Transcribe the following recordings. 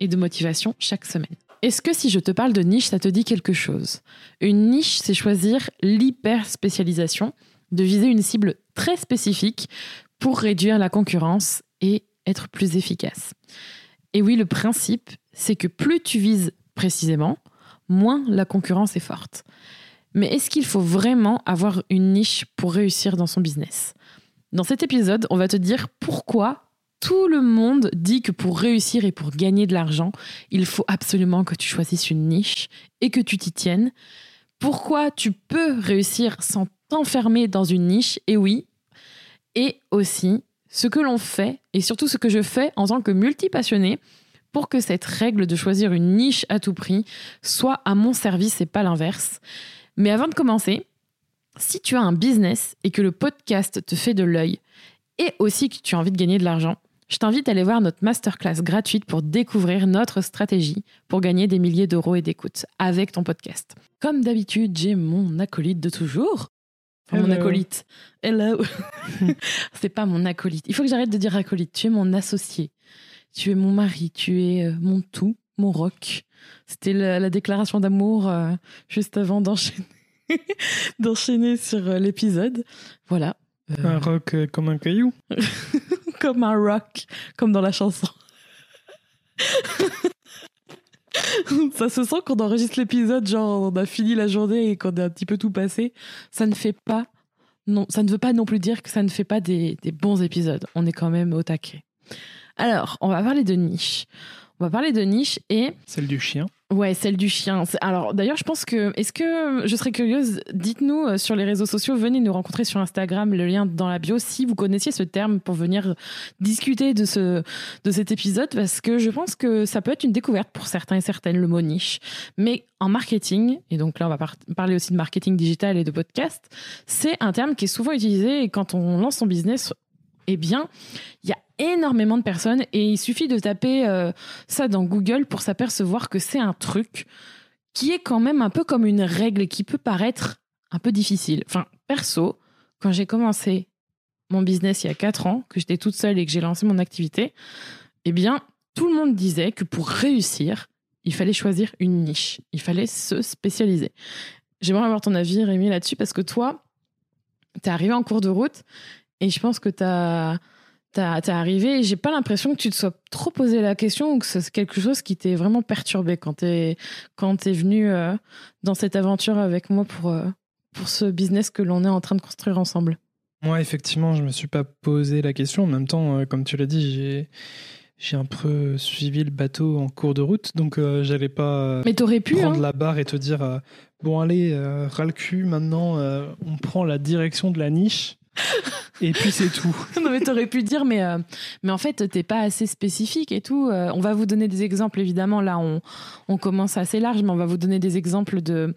et de motivation chaque semaine. Est-ce que si je te parle de niche, ça te dit quelque chose? Une niche, c'est choisir l'hyper spécialisation, de viser une cible très spécifique pour réduire la concurrence et être plus efficace. Et oui, le principe, c'est que plus tu vises précisément, moins la concurrence est forte. Mais est-ce qu'il faut vraiment avoir une niche pour réussir dans son business? Dans cet épisode, on va te dire pourquoi tout le monde dit que pour réussir et pour gagner de l'argent, il faut absolument que tu choisisses une niche et que tu t'y tiennes. Pourquoi tu peux réussir sans t'enfermer dans une niche? Et oui, et aussi ce que l'on fait et surtout ce que je fais en tant que multipassionné pour que cette règle de choisir une niche à tout prix soit à mon service et pas l'inverse. Mais avant de commencer, si tu as un business et que le podcast te fait de l'œil et aussi que tu as envie de gagner de l'argent, je t'invite à aller voir notre masterclass gratuite pour découvrir notre stratégie pour gagner des milliers d'euros et d'écoute avec ton podcast. Comme d'habitude, j'ai mon acolyte de toujours. Enfin, mon acolyte. Hello. C'est pas mon acolyte. Il faut que j'arrête de dire acolyte. Tu es mon associé. Tu es mon mari. Tu es euh, mon tout, mon rock. C'était la, déclaration d'amour euh, juste avant d'enchaîner, d'enchaîner sur euh, l'épisode. Voilà. Un rock comme un caillou. Comme un rock, comme dans la chanson. ça se sent quand on enregistre l'épisode, genre on a fini la journée et qu'on a un petit peu tout passé. Ça ne fait pas, non, ça ne veut pas non plus dire que ça ne fait pas des, des bons épisodes. On est quand même au taquet. Alors, on va parler de niche. On va parler de niche et. Celle du chien. Ouais, celle du chien. Alors d'ailleurs, je pense que est-ce que je serais curieuse, dites-nous euh, sur les réseaux sociaux, venez nous rencontrer sur Instagram, le lien dans la bio si vous connaissiez ce terme pour venir discuter de ce de cet épisode parce que je pense que ça peut être une découverte pour certains et certaines le mot niche. Mais en marketing et donc là on va parler aussi de marketing digital et de podcast, c'est un terme qui est souvent utilisé quand on lance son business eh bien, il y a énormément de personnes et il suffit de taper euh, ça dans Google pour s'apercevoir que c'est un truc qui est quand même un peu comme une règle qui peut paraître un peu difficile. Enfin, perso, quand j'ai commencé mon business il y a 4 ans, que j'étais toute seule et que j'ai lancé mon activité, eh bien, tout le monde disait que pour réussir, il fallait choisir une niche, il fallait se spécialiser. J'aimerais avoir ton avis, Rémi, là-dessus, parce que toi, tu es arrivé en cours de route et je pense que tu as t'es arrivé et j'ai pas l'impression que tu te sois trop posé la question ou que c'est quelque chose qui t'est vraiment perturbé quand t'es quand t'es venu euh, dans cette aventure avec moi pour euh, pour ce business que l'on est en train de construire ensemble. Moi, effectivement, je me suis pas posé la question. En même temps, euh, comme tu l'as dit, j'ai j'ai un peu suivi le bateau en cours de route, donc j'allais pas Mais pu, prendre hein. la barre et te dire bon allez, ras le cul, maintenant on prend la direction de la niche. et puis c'est tout. non mais t'aurais pu dire mais euh, mais en fait t'es pas assez spécifique et tout. Euh, on va vous donner des exemples évidemment là on on commence assez large mais on va vous donner des exemples de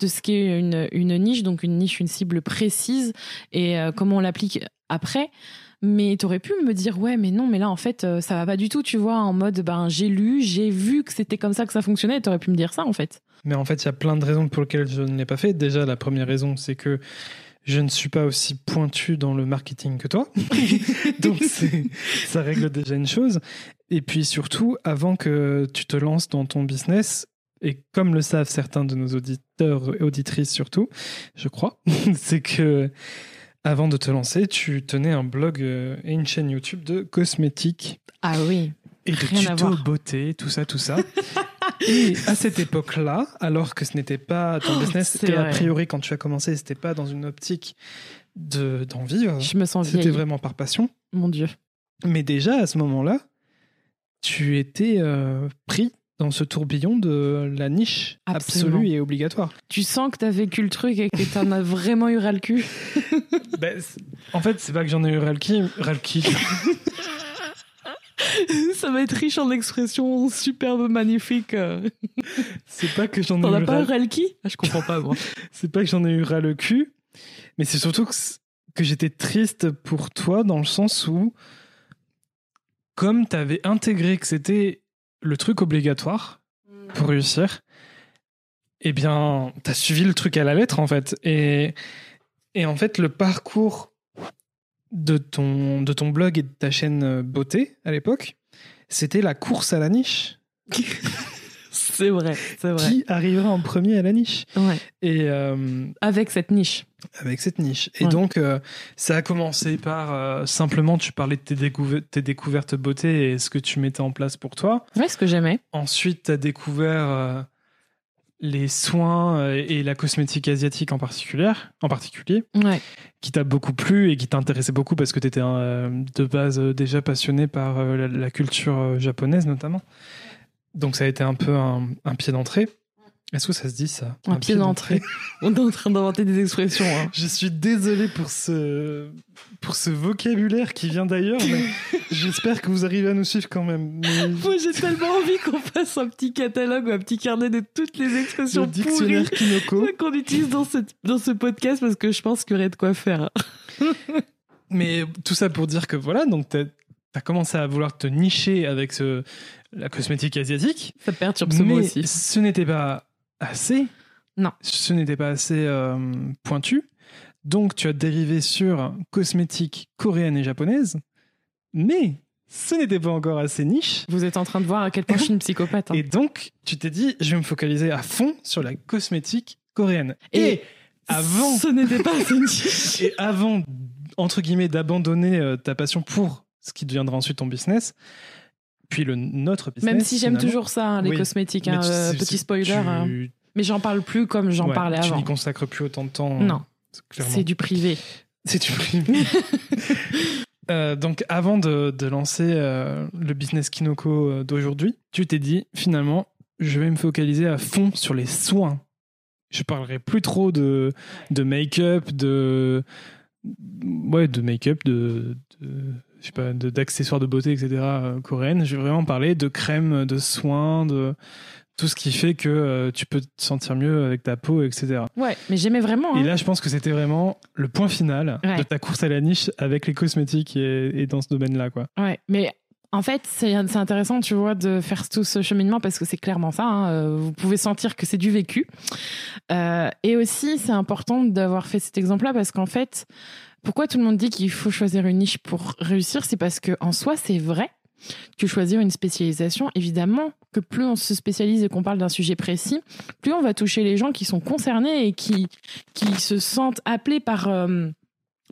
de ce qu'est une une niche donc une niche une cible précise et euh, comment on l'applique après. Mais t'aurais pu me dire ouais mais non mais là en fait ça va pas du tout tu vois en mode ben j'ai lu j'ai vu que c'était comme ça que ça fonctionnait t'aurais pu me dire ça en fait. Mais en fait il y a plein de raisons pour lesquelles je ne l'ai pas fait. Déjà la première raison c'est que je ne suis pas aussi pointu dans le marketing que toi. Donc ça règle déjà une chose. Et puis surtout, avant que tu te lances dans ton business, et comme le savent certains de nos auditeurs et auditrices surtout, je crois, c'est que avant de te lancer, tu tenais un blog euh, et une chaîne YouTube de cosmétiques. Ah oui. Et de tutos beauté, tout ça, tout ça. Et à cette époque-là, alors que ce n'était pas ton oh, business, c'était a priori quand tu as commencé, c'était pas dans une optique de d'en vivre. Je me sens C'était vraiment par passion. Mon Dieu. Mais déjà à ce moment-là, tu étais euh, pris dans ce tourbillon de la niche absolue et obligatoire. Tu sens que tu as vécu le truc et que tu en as vraiment eu ras le cul. Ben, en fait, c'est pas que j'en ai eu ras le cul. Ça va être riche en expressions superbes, magnifiques. C'est pas que j'en ai T'en as eu pas ras- Relki ah, Je comprends pas, moi. c'est pas que j'en ai eu ras le cul, mais c'est surtout que, j'étais triste pour toi dans le sens où, comme t'avais intégré que c'était le truc obligatoire pour réussir, eh bien, t'as suivi le truc à la lettre en fait. Et, et en fait, le parcours de ton, de ton blog et de ta chaîne euh, beauté à l'époque, c'était la course à la niche. C'est vrai, c'est vrai. Qui arrivera en premier à la niche Ouais. Et euh, Avec cette niche. avec cette niche. Et Ouais. donc, euh, ça a commencé par euh, simplement, tu parlais de tes, découver- tes découvertes beauté et ce que tu mettais en place pour toi. Ouais, ce que j'aimais. Ensuite, tu as découvert les soins euh, et la cosmétique asiatique en particulier, en particulier Ouais. qui t'a beaucoup plu et qui t'intéressait beaucoup parce que tu étais de base euh, déjà passionné par euh, la, la culture euh, japonaise notamment. Donc ça a été un peu un, un pied d'entrée. Est-ce que ça se dit ça? Un, pied d'entrée. On est en train d'inventer des expressions. hein. Je suis désolé pour ce, pour ce vocabulaire qui vient d'ailleurs, mais j'espère que vous arrivez à nous suivre quand même. Mais Moi, j'ai tellement envie qu'on fasse un petit catalogue ou un petit carnet de toutes les expressions le dictionnaire Kinoko. pourries qu'on utilise dans, cette, dans ce podcast parce que je pense qu'il y aurait de quoi faire. Mais tout ça pour dire que voilà, donc t'as as commencé à vouloir te nicher avec ce, la cosmétique asiatique. Ça perturbe ce mais mot aussi. ce n'était pas assez. Non. Ce n'était pas assez euh, pointu. Donc tu as dérivé sur cosmétique coréenne et japonaise. Mais ce n'était pas encore assez niche. Vous êtes en train de voir à quel point je suis une psychopathe. hein. Et donc, tu t'es dit, je vais me focaliser à fond sur la cosmétique coréenne. Et Et, avant, Ce n'était pas assez niche. et avant, entre guillemets, d'abandonner euh, ta passion pour ce qui deviendra ensuite ton business, puis le notre business. Même si j'aime toujours ça, hein, les Oui. cosmétiques. Hein, tu- euh, petit spoiler. tu- hein. Mais j'en parle plus comme j'en ouais, parlais Tu avant. n'y consacres plus autant de temps. Non, clairement. c'est du privé. C'est du privé. Euh, donc, avant de, de lancer euh, le business Kinoko euh, d'aujourd'hui, tu t'es dit finalement, je vais me focaliser à fond sur les soins. Je parlerai plus trop de, de make-up, de ouais, de make-up, de, de- je sais pas, d'accessoires de, beauté, etc. euh, coréennes. Je vais vraiment parler de crème, de soins, de tout ce qui fait que euh, tu peux te sentir mieux avec ta peau, etc. Ouais, mais j'aimais vraiment. Et hein. là, je pense que c'était vraiment le point final Ouais. de ta course à la niche avec les cosmétiques et, et dans ce domaine-là, quoi. Ouais, mais en fait, c'est intéressant, tu vois, de faire tout ce cheminement parce que c'est clairement ça. hein, euh, vous pouvez sentir que c'est du vécu. Euh, et aussi, c'est important d'avoir fait cet exemple-là parce qu'en fait, pourquoi tout le monde dit qu'il faut choisir une niche pour réussir C'est parce que en soi, c'est vrai que choisir une spécialisation, évidemment, que plus on se spécialise et qu'on parle d'un sujet précis, plus on va toucher les gens qui sont concernés et qui, qui se sentent appelés par, euh,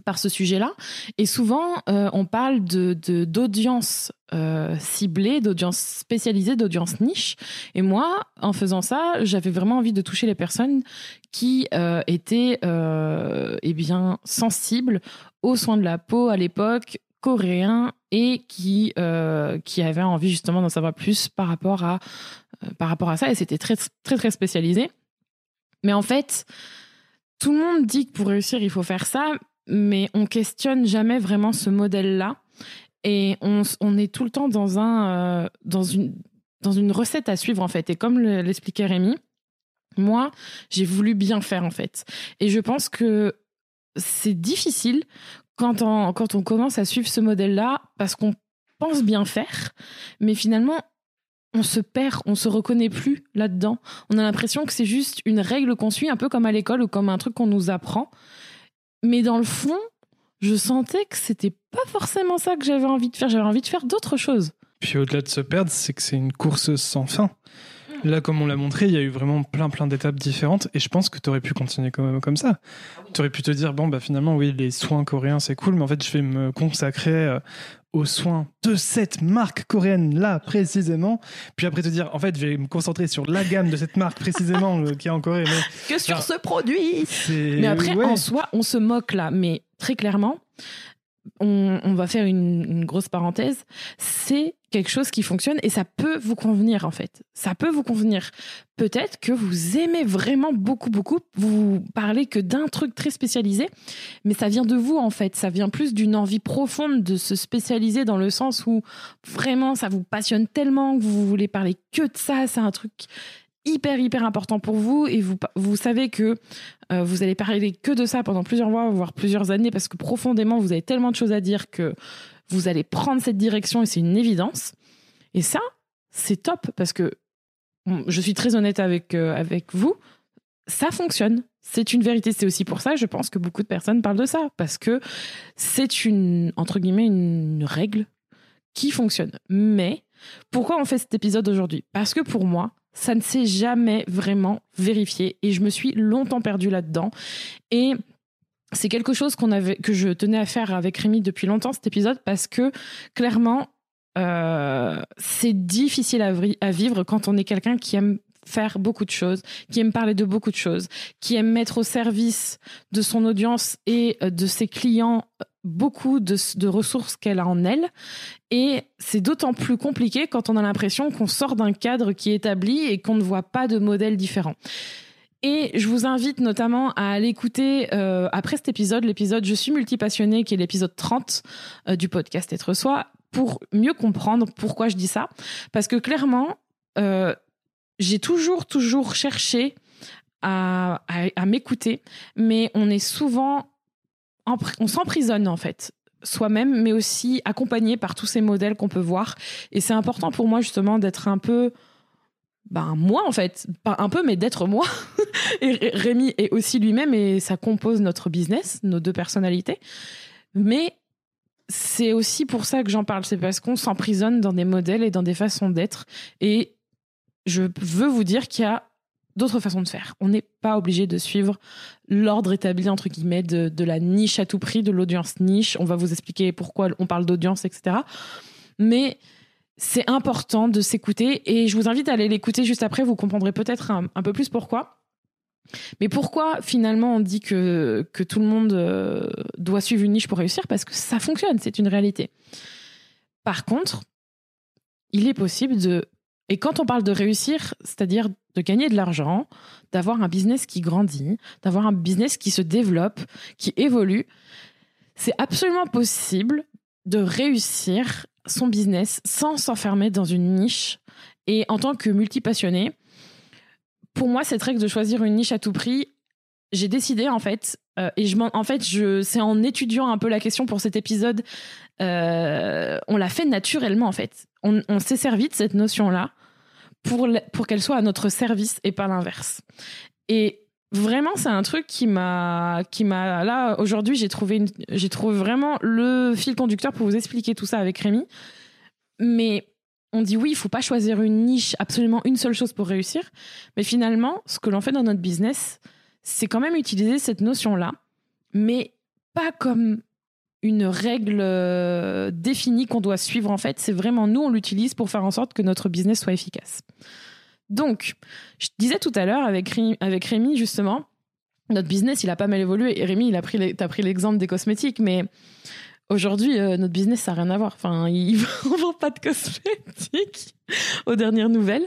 par ce sujet-là. Et souvent, euh, on parle de d'audience euh, ciblée, d'audience spécialisée, d'audience niche. Et moi, en faisant ça, j'avais vraiment envie de toucher les personnes qui euh, étaient euh, eh bien sensibles aux soins de la peau à l'époque coréen et qui euh, qui avaient envie justement d'en savoir plus par rapport à par rapport à ça. Et c'était très très très spécialisé. Mais en fait tout le monde dit que pour réussir il faut faire ça mais on questionne jamais vraiment ce modèle là et on, est tout le temps dans un euh, dans une dans une recette à suivre en fait et comme le- l'expliquait Rémi moi j'ai voulu bien faire en fait et je pense que c'est difficile quand on, quand on commence à suivre ce modèle-là parce qu'on pense bien faire, mais finalement, on se perd, on se reconnaît plus là-dedans. On a l'impression que c'est juste une règle qu'on suit, un peu comme à l'école ou comme un truc qu'on nous apprend. Mais dans le fond, je sentais que c'était pas forcément ça que j'avais envie de faire. J'avais envie de faire d'autres choses. Puis au-delà de se perdre, c'est que c'est une course sans fin. Là, comme on l'a montré, il y a eu vraiment plein plein d'étapes différentes et je pense que tu aurais pu continuer comme, comme ça. Tu aurais pu te dire, bon, bah finalement, oui, les soins coréens, c'est cool, mais en fait, je vais me consacrer euh, aux soins de cette marque coréenne-là, précisément. Puis après te dire, en fait, je vais me concentrer sur la gamme de cette marque, précisément, euh, qui est en Corée. Mais Que sur ce produit Mais après, ouais. en soi, on se moque là. Mais très clairement, on, va faire une, grosse parenthèse, c'est quelque chose qui fonctionne et ça peut vous convenir en fait. Ça peut vous convenir. Peut-être que vous aimez vraiment beaucoup, beaucoup, vous parlez que d'un truc très spécialisé, mais ça vient de vous en fait. Ça vient plus d'une envie profonde de se spécialiser dans le sens où vraiment ça vous passionne tellement que vous voulez parler que de ça. C'est un truc hyper hyper important pour vous et vous vous savez que euh, vous allez parler que de ça pendant plusieurs mois voire plusieurs années parce que profondément vous avez tellement de choses à dire que vous allez prendre cette direction et c'est une évidence. Et ça c'est top parce que je suis très honnête avec euh, avec vous. Ça fonctionne. C'est une vérité. C'est aussi pour ça je pense que beaucoup de personnes parlent de ça parce que c'est une entre guillemets une règle qui fonctionne. Mais pourquoi on fait cet épisode aujourd'hui? Parce que pour moi ça ne s'est jamais vraiment vérifié et je me suis longtemps perdue là-dedans. Et c'est quelque chose qu'on avait, que je tenais à faire avec Rémi depuis longtemps, cet épisode, parce que clairement, euh, c'est difficile à, à, vivre quand on est quelqu'un qui aime faire beaucoup de choses, qui aime parler de beaucoup de choses, qui aime mettre au service de son audience et de ses clients beaucoup de, ressources qu'elle a en elle. Et c'est d'autant plus compliqué quand on a l'impression qu'on sort d'un cadre qui est établi et qu'on ne voit pas de modèle différent. Et je vous invite notamment à aller écouter euh, après cet épisode, l'épisode Je suis multipassionné, qui est l'épisode 30 euh, du podcast Être Soi, pour mieux comprendre pourquoi je dis ça. Parce que clairement, euh, j'ai toujours, toujours cherché à m'écouter, mais on est souvent on s'emprisonne en fait soi-même, mais aussi accompagné par tous ces modèles qu'on peut voir. Et c'est important pour moi justement d'être un peu, ben moi en fait, pas un peu, mais d'être moi. et Rémi est aussi lui-même et ça compose notre business, nos deux personnalités. Mais c'est aussi pour ça que j'en parle, c'est parce qu'on s'emprisonne dans des modèles et dans des façons d'être. Et je veux vous dire qu'il y a d'autres façons de faire. On n'est pas obligé de suivre l'ordre établi, entre guillemets, de, la niche à tout prix, de l'audience niche. On va vous expliquer pourquoi on parle d'audience, etc. Mais c'est important de s'écouter et je vous invite à aller l'écouter juste après. Vous comprendrez peut-être un, peu plus pourquoi. Mais pourquoi finalement on dit que, que tout le monde euh, doit suivre une niche pour réussir? Parce que ça fonctionne, c'est une réalité. Par contre, il est possible de et quand on parle de réussir, c'est-à-dire de gagner de l'argent, d'avoir un business qui grandit, d'avoir un business qui se développe, qui évolue, c'est absolument possible de réussir son business sans s'enfermer dans une niche. Et en tant que multipassionné, pour moi, cette règle de choisir une niche à tout prix, j'ai décidé en fait, euh, et je en, fait, je, c'est en étudiant un peu la question pour cet épisode, euh, on l'a fait naturellement en fait. On, s'est servi de cette notion-là pour, pour qu'elle soit à notre service et pas l'inverse. Et vraiment, c'est un truc qui m'a, qui m'a, là, aujourd'hui, j'ai trouvé j'ai trouvé vraiment le fil conducteur pour vous expliquer tout ça avec Rémi. Mais on dit oui, il faut pas choisir une niche, absolument une seule chose pour réussir. Mais finalement, ce que l'on fait dans notre business, c'est quand même utiliser cette notion-là, mais pas comme une règle euh, définie qu'on doit suivre en fait. C'est vraiment nous, on l'utilise pour faire en sorte que notre business soit efficace. Donc, je disais tout à l'heure avec, avec Rémi justement, notre business il a pas mal évolué. Et Rémi, il a pris, t'as pris l'exemple des cosmétiques, mais aujourd'hui euh, notre business ça n'a rien à voir. Enfin, il, on vend pas de cosmétiques aux dernières nouvelles.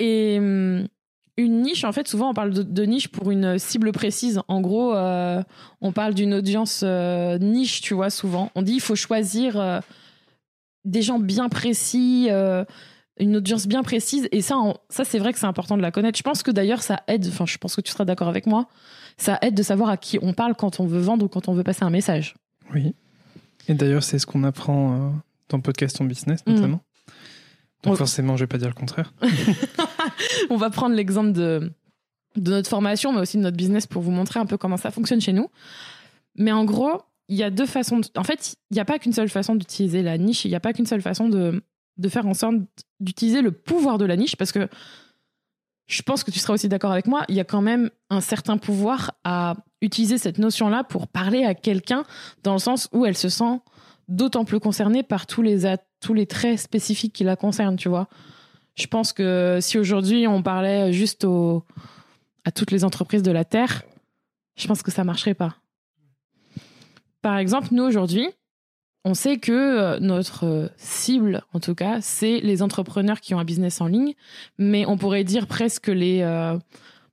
Et hum, une niche, en fait, souvent on parle de, niche pour une cible précise. En gros, euh, on parle d'une audience euh, niche, tu vois, souvent. On dit il faut choisir euh, des gens bien précis, une audience bien précise. Et ça, ça c'est vrai que c'est important de la connaître. Je pense que d'ailleurs, ça aide, enfin, je pense que tu seras d'accord avec moi, ça aide de savoir à qui on parle quand on veut vendre ou quand on veut passer un message. Oui. Et d'ailleurs, c'est ce qu'on apprend dans Podcast en Business, mmh. Donc forcément, je vais pas dire le contraire. on va prendre l'exemple de, de notre formation, mais aussi de notre business pour vous montrer un peu comment ça fonctionne chez nous. Mais en gros, il y a deux façons. En fait, il n'y a pas qu'une seule façon d'utiliser la niche. Il n'y a pas qu'une seule façon de, de faire en sorte d'utiliser le pouvoir de la niche, parce que je pense que tu seras aussi d'accord avec moi. Il y a quand même un certain pouvoir à utiliser cette notion-là pour parler à quelqu'un dans le sens où elle se sent d'autant plus concernée par tous les, tous les traits spécifiques qui la concernent, tu vois. Je pense que si aujourd'hui on parlait juste à toutes les entreprises de la Terre, je pense que ça marcherait pas. Par exemple, nous aujourd'hui, on sait que euh, notre euh, cible, en tout cas, c'est les entrepreneurs qui ont un business en ligne, mais on pourrait dire presque les... euh,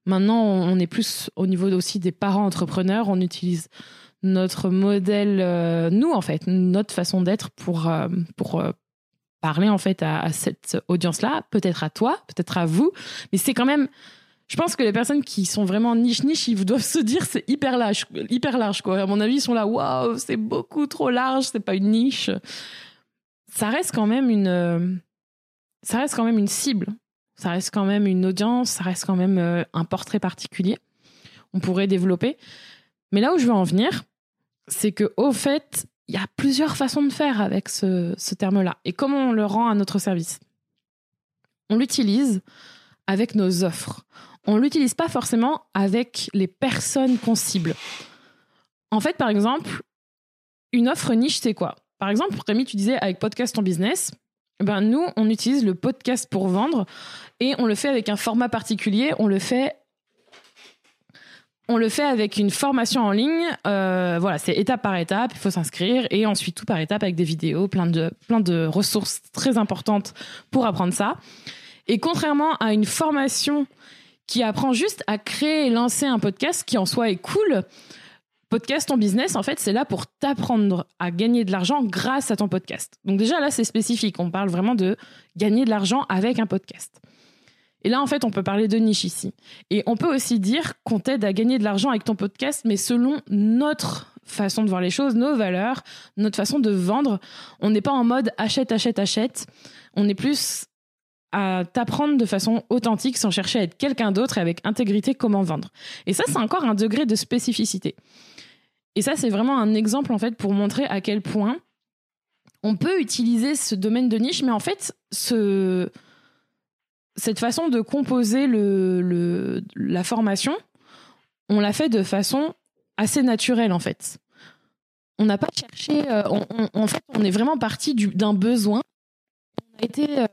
maintenant, on est plus au niveau aussi des parents entrepreneurs, on utilise notre modèle, nous en fait, notre façon d'être pour, pour parler en fait à, cette audience-là, peut-être à toi, peut-être à vous, mais c'est quand même... Je pense que les personnes qui sont vraiment niche-niche, ils doivent se dire c'est hyper large, hyper large quoi. À mon avis, ils sont là, waouh, c'est beaucoup trop large, c'est pas une niche. Ça reste quand même une, euh, ça reste quand même une cible. Ça reste quand même une audience, ça reste quand même euh, un portrait particulier. On pourrait développer. Mais là où je veux en venir, c'est que au fait, il y a plusieurs façons de faire avec ce, terme-là. Et comment on le rend à notre service? On l'utilise avec nos offres. On l'utilise pas forcément avec les personnes qu'on cible. En fait, par exemple, une offre niche, c'est quoi? Par exemple, Rémi, tu disais avec podcast ton business. Ben nous, on utilise le podcast pour vendre et on le fait avec un format particulier. On le fait on le fait avec une formation en ligne. Euh, voilà, c'est étape par étape. Il faut s'inscrire et ensuite tout par étape avec des vidéos, plein de, plein de ressources très importantes pour apprendre ça. Et contrairement à une formation qui apprend juste à créer et lancer un podcast qui en soi est cool, podcast en business, en fait, c'est là pour t'apprendre à gagner de l'argent grâce à ton podcast. Donc déjà là, c'est spécifique. On parle vraiment de gagner de l'argent avec un podcast. Et là, en fait, on peut parler de niche ici. Et on peut aussi dire qu'on t'aide à gagner de l'argent avec ton podcast, mais selon notre façon de voir les choses, nos valeurs, notre façon de vendre. On n'est pas en mode achète, achète, achète. On est plus à t'apprendre de façon authentique sans chercher à être quelqu'un d'autre et avec intégrité comment vendre. Et ça, c'est encore un degré de spécificité. Et ça, c'est vraiment un exemple, en fait, pour montrer à quel point on peut utiliser ce domaine de niche, mais en fait, ce, cette façon de composer le, la formation, on l'a fait de façon assez naturelle en fait. On n'a pas cherché, euh, on, en fait, on est vraiment parti du- d'un besoin. On a été euh,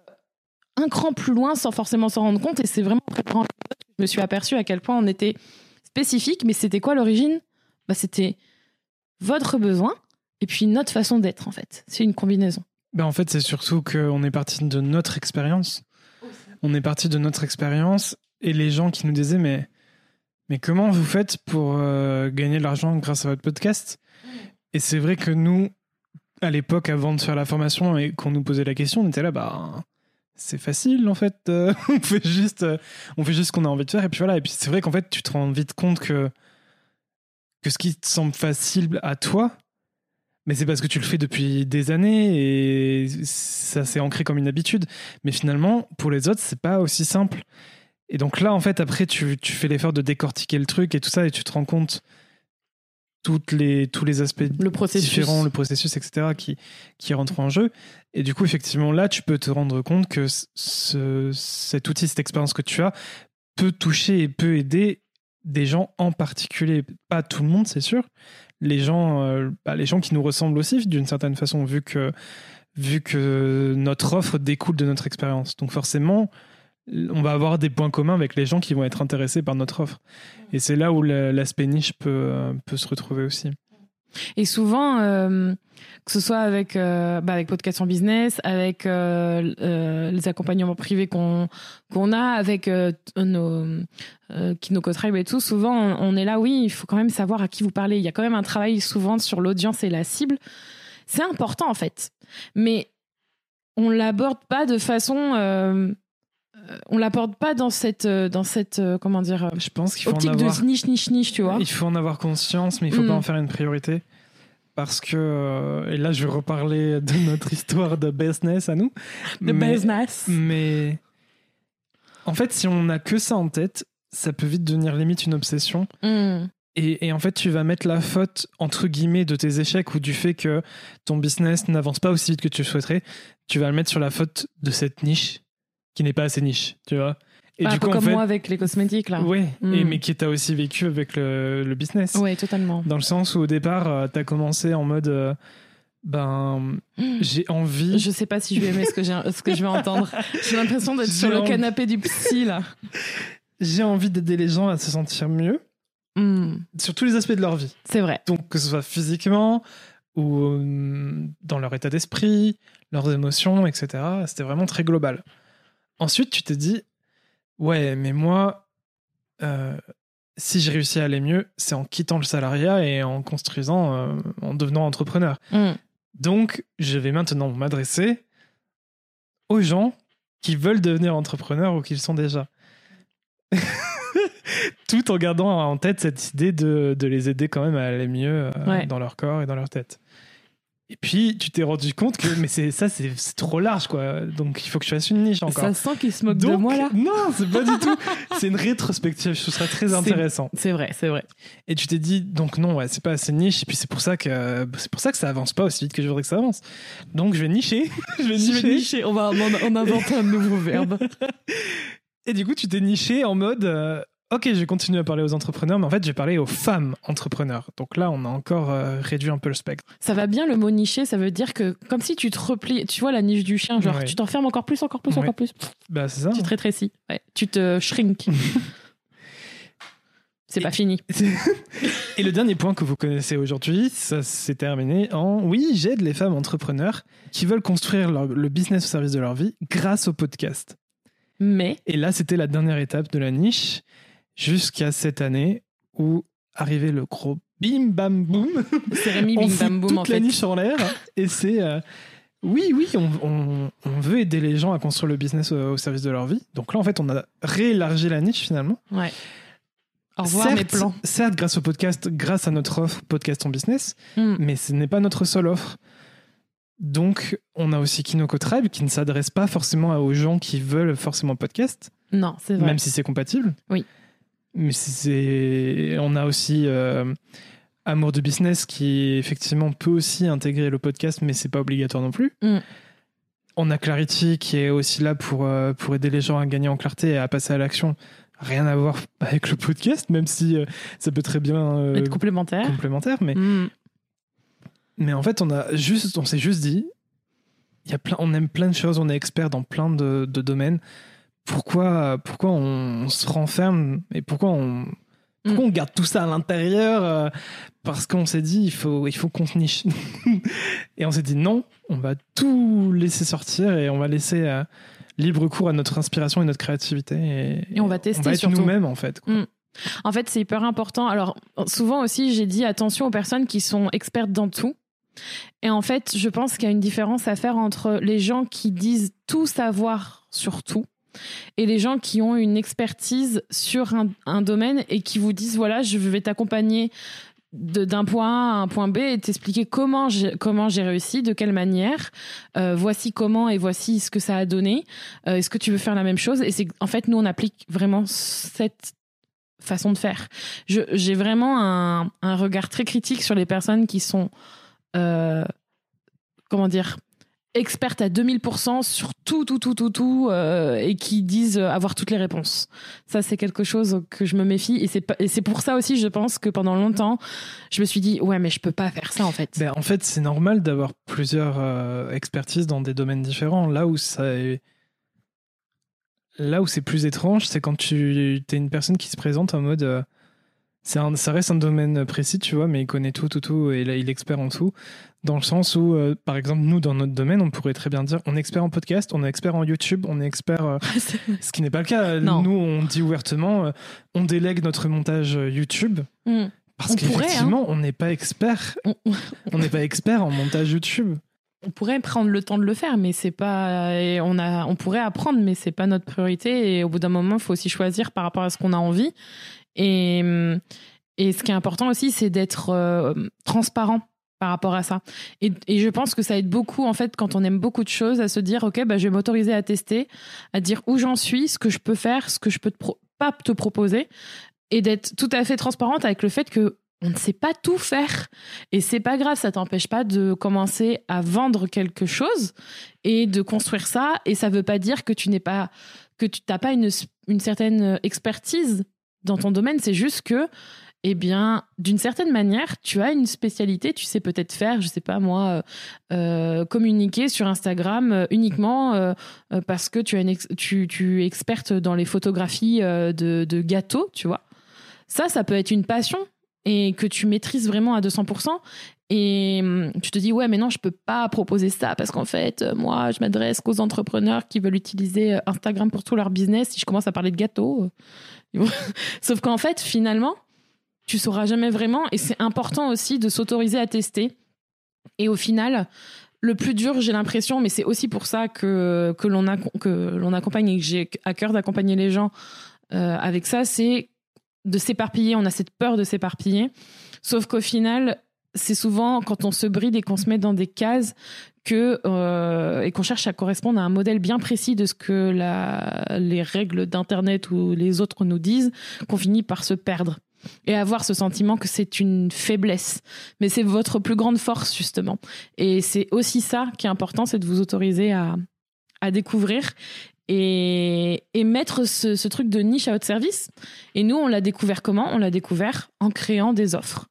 un cran plus loin sans forcément s'en rendre compte, et c'est vraiment l'épisode que je me suis aperçu à quel point on était spécifique. Mais c'était quoi l'origine? Bah, C'était votre besoin et puis notre façon d'être en fait. C'est une combinaison. Ben en fait, c'est surtout qu'on est parti de notre expérience. On est parti de notre expérience et les gens qui nous disaient mais, comment vous faites pour euh, gagner de l'argent grâce à votre podcast? Et c'est vrai que nous, à l'époque, avant de faire la formation et qu'on nous posait la question, on était là, bah c'est facile en fait. Euh, on fait juste, on fait ce qu'on a envie de faire et puis voilà. Et puis c'est vrai qu'en fait, tu te rends vite compte que ce qui te semble facile à toi, mais c'est parce que tu le fais depuis des années et ça s'est ancré comme une habitude. Mais finalement, pour les autres, c'est pas aussi simple. Et donc là, en fait, après, tu, tu fais l'effort de décortiquer le truc et tout ça, et tu te rends compte toutes les, tous les aspects Le processus. différents, le processus, etc., qui, qui rentrent en jeu. Et du coup, effectivement, là, tu peux te rendre compte que ce, cet outil, cette expérience que tu as, peut toucher et peut aider des gens en particulier. Pas tout le monde, c'est sûr. Les gens, euh, bah, les gens qui nous ressemblent aussi, d'une certaine façon, vu que, vu que notre offre découle de notre expérience. Donc forcément, on va avoir des points communs avec les gens qui vont être intéressés par notre offre. Et c'est là où la- l'aspect niche peut, euh, peut se retrouver aussi. Et souvent, euh, que ce soit avec, euh, bah, avec Podcast en Business, avec euh, euh, les accompagnements privés qu'on qu'on a, avec nos euh, Kinoko Tribe et tout, souvent on, on est là, oui, il faut quand même savoir à qui vous parlez. Il y a quand même un travail souvent sur l'audience et la cible. C'est important en fait. Mais on l'aborde pas de façon... euh, on l'aborde pas dans cette, euh, dans cette euh, comment dire, Je pense qu'il faut en optique avoir... de niche, niche, niche, tu vois. Il faut en avoir conscience, mais il faut Mm. pas en faire une priorité. Parce que, et là je vais reparler de notre histoire de business à nous. De mais, business. mais en fait, si on n'a que ça en tête, ça peut vite devenir limite une obsession. Mm. Et, et en fait, tu vas mettre la faute, entre guillemets, de tes échecs ou du fait que ton business n'avance pas aussi vite que tu le souhaiterais. Tu vas le mettre sur la faute de cette niche qui n'est pas assez niche, tu vois. Et Bah, un peu en comme fait, moi avec les cosmétiques là. ouais, Mm. et, mais qui t'a aussi vécu avec le, le business. Ouais, totalement. Dans le sens où au départ, tu as commencé en mode euh, ben, j'ai envie. Je sais pas si je vais aimer ce que, j'ai- ce que je vais entendre. J'ai l'impression d'être sur le envie. canapé du psy là. J'ai envie d'aider les gens à se sentir mieux Mm, sur tous les aspects de leur vie. c'est vrai. Donc, que ce soit physiquement ou euh, dans leur état d'esprit, leurs émotions, etc. C'était vraiment très global. Ensuite, tu te dis, ouais, mais moi, euh, si je réussis à aller mieux, c'est en quittant le salariat et en construisant, euh, en devenant entrepreneur. Mm. Donc, je vais maintenant m'adresser aux gens qui veulent devenir entrepreneurs ou qui le sont déjà. Tout en gardant en tête cette idée de, de les aider quand même à aller mieux euh, Ouais. dans leur corps et dans leur tête. Et puis, tu t'es rendu compte que mais c'est ça, c'est c'est trop large, quoi. Donc, il faut que je fasse une niche encore. Ça sent qu'il se moque de moi là. non, c'est pas du tout. C'est une rétrospective. Ce sera très intéressant. C'est vrai, c'est vrai. Et tu t'es dit, donc non, ouais, c'est pas assez niche. Et puis c'est pour ça que c'est pour ça que ça avance pas aussi vite que je voudrais que ça avance. Donc je vais nicher. je vais Je nicher. vais nicher. On va on, on invente un nouveau verbe. Et du coup, tu t'es niché en mode, euh, ok, je vais continuer à parler aux entrepreneurs, mais en fait, je vais parler aux femmes entrepreneurs. Donc là, on a encore euh, réduit un peu le spectre. Ça va bien le mot nicher, ça veut dire que comme si tu te replies, tu vois la niche du chien, genre Ouais. tu t'enfermes encore plus, encore plus, Ouais. encore plus. Bah c'est ça. Tu te rétrécis. Ouais. Tu te shrink. c'est pas fini. Et le dernier point que vous connaissez aujourd'hui, ça s'est terminé en oui, j'aide les femmes entrepreneurs qui veulent construire leur- le business au service de leur vie grâce au podcast. Mais Et là, c'était la dernière étape de la niche jusqu'à cette année où arrivait le gros bim bam boum. c'est Rémi Bim Bam Boum toute en la fait. niche en l'air et c'est euh, oui oui on, on- on veut aider les gens à construire le business au, au service de leur vie. Donc là en fait on a réélargi la niche finalement. Ouais. Au revoir certes, mes plans. certes grâce au podcast, grâce à notre offre podcast en business, Hmm. mais ce n'est pas notre seule offre. Donc, on a aussi Kinoko Tribe qui ne s'adresse pas forcément aux gens qui veulent forcément podcast, Non, c'est vrai. même si c'est compatible. Oui. Mais c'est, on a aussi euh, Amour de business qui effectivement peut aussi intégrer le podcast, mais c'est pas obligatoire non plus. Mm. On a Clarity qui est aussi là pour euh, pour aider les gens à gagner en clarté et à passer à l'action. Rien à voir avec le podcast, même si euh, ça peut très bien Être complémentaire. complémentaire, mais Hmm. mais en fait, on a juste, on s'est juste dit, il y a plein, on aime plein de choses, on est expert dans plein de, de domaines. Pourquoi, pourquoi on, se renferme et pourquoi on, pourquoi on garde tout ça à l'intérieur euh, Parce qu'on s'est dit, il faut, il faut qu'on se niche. et on s'est dit non, on va tout laisser sortir et on va laisser euh, libre cours à notre inspiration et notre créativité. Et, Et on va tester On va être surtout. nous-mêmes en fait. quoi. Mm. En fait, c'est hyper important. Alors, souvent aussi, j'ai dit attention aux personnes qui sont expertes dans tout. Et en fait, je pense qu'il y a une différence à faire entre les gens qui disent tout savoir sur tout et les gens qui ont une expertise sur un, domaine et qui vous disent voilà, je vais t'accompagner d'un point A à un point B et t'expliquer comment j'ai comment j'ai réussi, de quelle manière, euh, voici comment et voici ce que ça a donné. Euh, Est-ce que tu veux faire la même chose? Et c'est en fait nous on applique vraiment cette façon de faire. Je- J'ai vraiment un, un regard très critique sur les personnes qui sont euh, comment dire expertes à 2000% sur tout, tout, tout, tout, tout, euh, et qui disent avoir toutes les réponses. Ça, c'est quelque chose que je me méfie, et c'est et c'est pour ça aussi, je pense que pendant longtemps, je me suis dit, ouais, mais je peux pas faire ça, en fait. Ben, en fait, c'est normal d'avoir plusieurs euh, expertises dans des domaines différents. Là où ça. Là où c'est plus étrange, c'est quand tu es une personne qui se présente en mode. euh, ça reste un domaine précis, tu vois, mais il connaît tout, tout, tout, et là, il est expert en tout. Dans le sens où, euh, par exemple, nous, dans notre domaine, on pourrait très bien dire on est expert en podcast, on est expert en YouTube, on est expert. euh, ce qui n'est pas le cas. Non. Nous, on dit ouvertement euh, on délègue notre montage YouTube. Hmm. Parce On pourrait, hein. qu'effectivement, on n'est pas expert. On, n'est pas expert en montage YouTube. on pourrait prendre le temps de le faire, mais c'est pas. et on a, on pourrait apprendre, mais c'est pas notre priorité. Et au bout d'un moment, il faut aussi choisir par rapport à ce qu'on a envie. Et, et ce qui est important aussi, c'est d'être transparent par rapport à ça. Et, je pense que ça aide beaucoup, en fait, quand on aime beaucoup de choses, à se dire, OK, bah, je vais m'autoriser à tester, à dire où j'en suis, ce que je peux faire, ce que je peux te pas te proposer, et d'être tout à fait transparente avec le fait que on ne sait pas tout faire. Et c'est pas grave, ça t'empêche pas de commencer à vendre quelque chose et de construire ça. Et ça veut pas dire que tu n'es pas, que tu n'as pas une, une certaine expertise dans ton domaine. C'est juste que, eh bien, d'une certaine manière, tu as une spécialité. Tu sais peut-être faire, je sais pas moi, euh, euh, communiquer sur Instagram euh, uniquement parce que tu, as une tu, tu es experte dans les photographies de, gâteaux, tu vois. Ça, ça peut être une passion et que tu maîtrises vraiment à 200%. et hum, tu te dis ouais mais non je peux pas proposer ça parce qu'en fait moi je m'adresse qu'aux entrepreneurs qui veulent utiliser Instagram pour tout leur business si je commence à parler de gâteaux sauf qu'en fait finalement tu sauras jamais vraiment et c'est important aussi de s'autoriser à tester et au final le plus dur, j'ai l'impression, mais c'est aussi pour ça que, que l'on accompagne et que j'ai à cœur d'accompagner les gens avec ça, c'est de s'éparpiller. On a cette peur de s'éparpiller. Sauf qu'au final, c'est souvent quand on se bride et qu'on se met dans des cases que euh, et qu'on cherche à correspondre à un modèle bien précis de ce que la, les règles d'internet ou les autres nous disent qu'on finit par se perdre et avoir ce sentiment que c'est une faiblesse mais c'est votre plus grande force justement et c'est aussi ça qui est important c'est de vous autoriser à à découvrir et, et mettre ce, ce truc de niche à votre service. Et nous, on l'a découvert comment? On l'a découvert en créant des offres.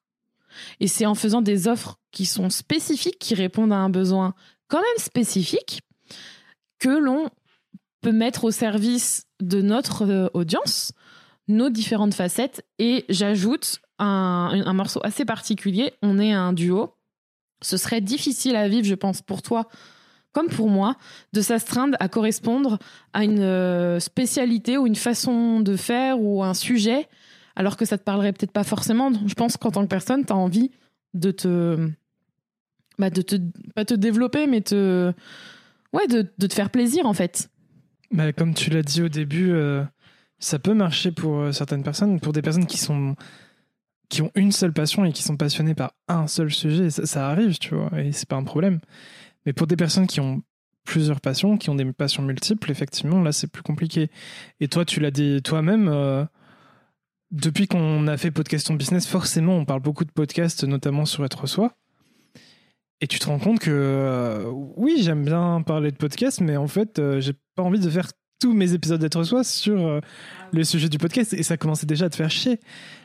Et c'est en faisant des offres qui sont spécifiques, qui répondent à un besoin quand même spécifique, que l'on peut mettre au service de notre euh, audience nos différentes facettes. Et j'ajoute un, un, morceau assez particulier. On est un duo. Ce serait difficile à vivre, je pense, pour toi comme pour moi, de s'astreindre à correspondre à une euh, spécialité ou une façon de faire ou un sujet alors que ça te parlerait peut-être pas forcément. Je pense qu'en tant que personne, tu as envie de te. Bah de te. Pas te développer, mais te. Ouais, de, de te faire plaisir, en fait. Bah, comme tu l'as dit au début, euh, ça peut marcher pour euh, certaines personnes, pour des personnes qui sont qui ont une seule passion et qui sont passionnées par un seul sujet, ça, arrive, tu vois, et c'est pas un problème. Mais pour des personnes qui ont plusieurs passions, qui ont des passions multiples, effectivement, là, c'est plus compliqué. Et toi, tu l'as dit toi-même, euh, depuis qu'on a fait Podcast en Business, forcément, on parle beaucoup de podcasts, notamment sur Être Soi. Et tu te rends compte que, euh, oui, j'aime bien parler de podcasts, mais en fait, j'ai pas envie de faire tous mes épisodes d'être soi sur euh, le sujet du podcast et ça commençait déjà à te faire chier.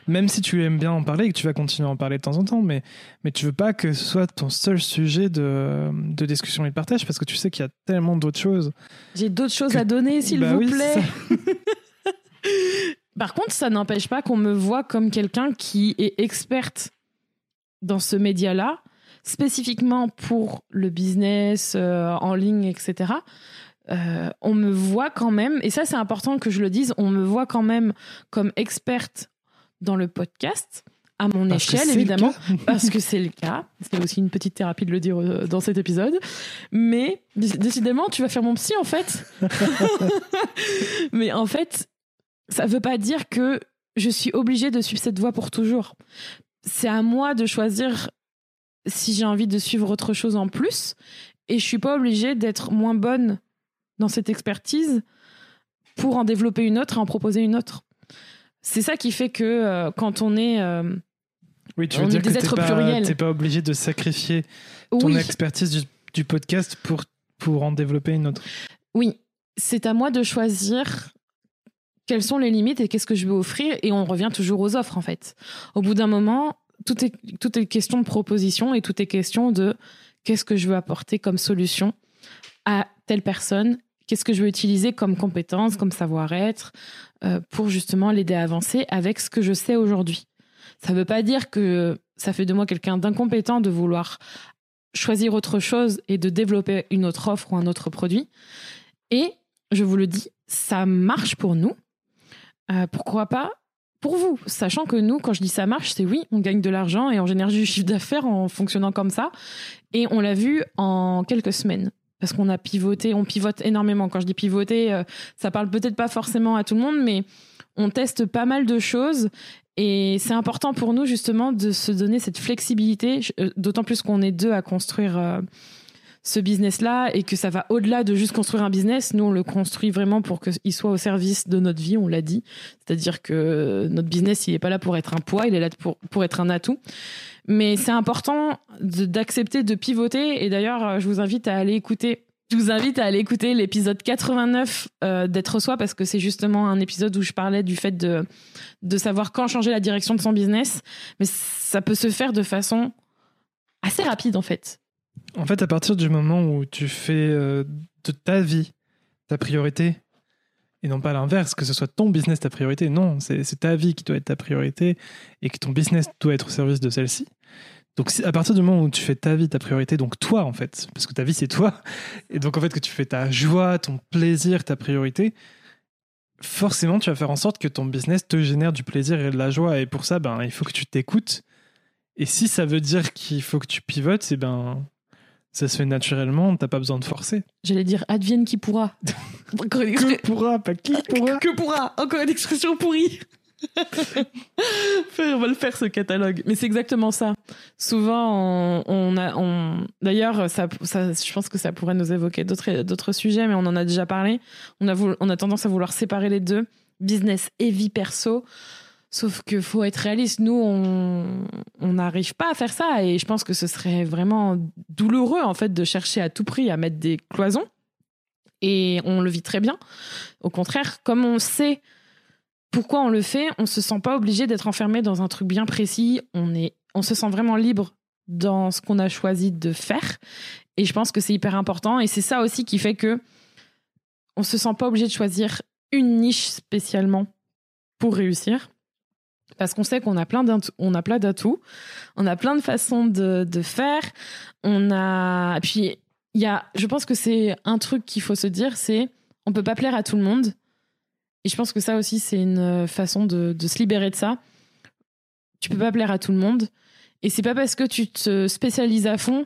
Même si tu aimes bien en parler et que tu vas continuer à en parler de temps en temps, mais, mais tu veux pas que ce soit ton seul sujet de, de discussion et de partage parce que tu sais qu'il y a tellement d'autres choses. J'ai d'autres choses à donner, s'il Bah vous oui, plaît. Par contre, ça n'empêche pas qu'on me voit comme quelqu'un qui est experte dans ce média-là, spécifiquement pour le business euh, en ligne, etc. Euh, on me voit quand même, et ça c'est important que je le dise, on me voit quand même comme experte dans le podcast, à mon Parce échelle évidemment, parce que c'est le cas. C'est aussi une petite thérapie de le dire euh, dans cet épisode. Mais dé- décidément, tu vas faire mon psy en fait. Mais en fait, ça veut pas dire que je suis obligée de suivre cette voie pour toujours. C'est à moi de choisir si j'ai envie de suivre autre chose en plus. Et je suis pas obligée d'être moins bonne dans cette expertise pour en développer une autre et en proposer une autre. C'est ça qui fait que euh, quand on est euh, Oui, tu On veux est dire des que êtres pas, pluriels. t'es pas obligé de sacrifier ton oui, expertise du, du podcast pour, pour en développer une autre. Oui, c'est à moi de choisir quelles sont les limites et qu'est-ce que je veux offrir. Et on revient toujours aux offres, en fait. Au bout d'un moment, tout est, tout est question de proposition et tout est question de qu'est-ce que je veux apporter comme solution à telle personne, qu'est-ce que je veux utiliser comme compétence, comme savoir-être, euh, pour justement l'aider à avancer avec ce que je sais aujourd'hui. Ça ne veut pas dire que ça fait de moi quelqu'un d'incompétent de vouloir choisir autre chose et de développer une autre offre ou un autre produit. Et je vous le dis, ça marche pour nous. Euh, pourquoi pas pour vous Sachant que nous, quand je dis ça marche, c'est oui, on gagne de l'argent et on génère du chiffre d'affaires en fonctionnant comme ça. Et on l'a vu en quelques semaines. Parce qu'on a pivoté, on pivote énormément. Quand je dis pivoter, euh, ça parle peut-être pas forcément à tout le monde, mais on teste pas mal de choses. Et c'est important pour nous justement de se donner cette flexibilité, euh, d'autant plus qu'on est deux à construire euh, ce business-là et que ça va au-delà de juste construire un business. Nous, on le construit vraiment pour qu'il soit au service de notre vie, on l'a dit. C'est-à-dire que notre business, il n'est pas là pour être un poids, il est là pour, pour être un atout. Mais c'est important d'accepter de, pivoter. Et d'ailleurs, euh, je vous invite à aller écouter. Je vous invite à aller écouter l'épisode 89 euh, d'être soi parce que c'est justement un épisode où je parlais du fait de, de savoir quand changer la direction de son business. Mais ça peut se faire de façon assez rapide en fait. En fait, à partir du moment où tu fais euh, de ta vie ta priorité, et non pas l'inverse, que ce soit ton business ta priorité, non, c'est ta vie qui doit être ta priorité et que ton business doit être au service de celle-ci, Donc à partir du moment où tu fais ta vie ta priorité, donc toi en fait, parce que ta vie c'est toi, et donc en fait que tu fais ta joie, ton plaisir ta priorité, forcément tu vas faire en sorte que ton business te génère du plaisir et de la joie. Et pour ça, ben il faut que tu t'écoutes. Et si ça veut dire qu'il faut que tu pivotes, c'est ben ça se fait naturellement, t'as pas besoin de forcer. J'allais dire advienne qui pourra. que pourra, pas qui pourra. Que pourra, encore une expression pourrie. on va le faire ce catalogue. Mais c'est exactement ça. Souvent, on, a, on... d'ailleurs, ça, ça, je pense que ça pourrait nous évoquer d'autres, d'autres sujets, mais on en a déjà parlé. On a, on a tendance à vouloir séparer les deux, business et vie perso. Sauf que faut être réaliste. Nous, on n'arrive pas à faire ça, et je pense que ce serait vraiment douloureux en fait de chercher à tout prix à mettre des cloisons. Et on le vit très bien. Au contraire, comme on sait pourquoi on le fait, on se sent pas obligé d'être enfermé dans un truc bien précis. On est, on se sent vraiment libre dans ce qu'on a choisi de faire. Et je pense que c'est hyper important. Et c'est ça aussi qui fait que on se sent pas obligé de choisir une niche spécialement pour réussir. Parce qu'on sait qu'on a plein on a plein d'atouts, on a plein de façons de, faire. On a, puis il y a, je pense que c'est un truc qu'il faut se dire, c'est on peut pas plaire à tout le monde et je pense que ça aussi, c'est une façon de, se libérer de ça. Tu peux pas plaire à tout le monde. Et c'est pas parce que tu te spécialises à fond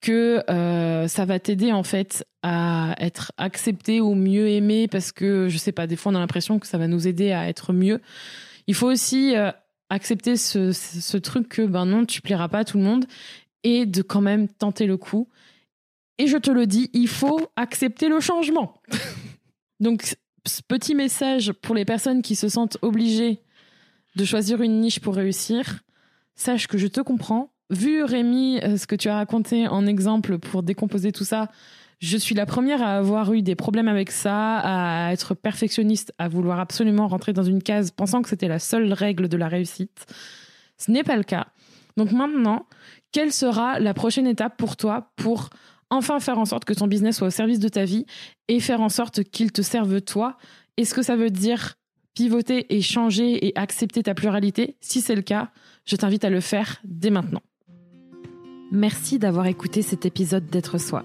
que euh, ça va t'aider en fait à être accepté ou mieux aimé parce que je sais pas des fois on a l'impression que ça va nous aider à être mieux il faut aussi euh, accepter ce, ce, truc que ben non tu plairas pas à tout le monde et de quand même tenter le coup et je te le dis il faut accepter le changement donc petit message pour les personnes qui se sentent obligées de choisir une niche pour réussir. Sache que je te comprends. Vu Rémi, euh, ce que tu as raconté en exemple pour décomposer tout ça, je suis la première à avoir eu des problèmes avec ça, à être perfectionniste, à vouloir absolument rentrer dans une case pensant que c'était la seule règle de la réussite. Ce n'est pas le cas. Donc maintenant, quelle sera la prochaine étape pour toi pour enfin faire en sorte que ton business soit au service de ta vie et faire en sorte qu'il te serve toi? Est-ce que ça veut dire pivoter et changer et accepter ta pluralité? Si c'est le cas, je t'invite à le faire dès maintenant. Merci d'avoir écouté cet épisode d'être soi.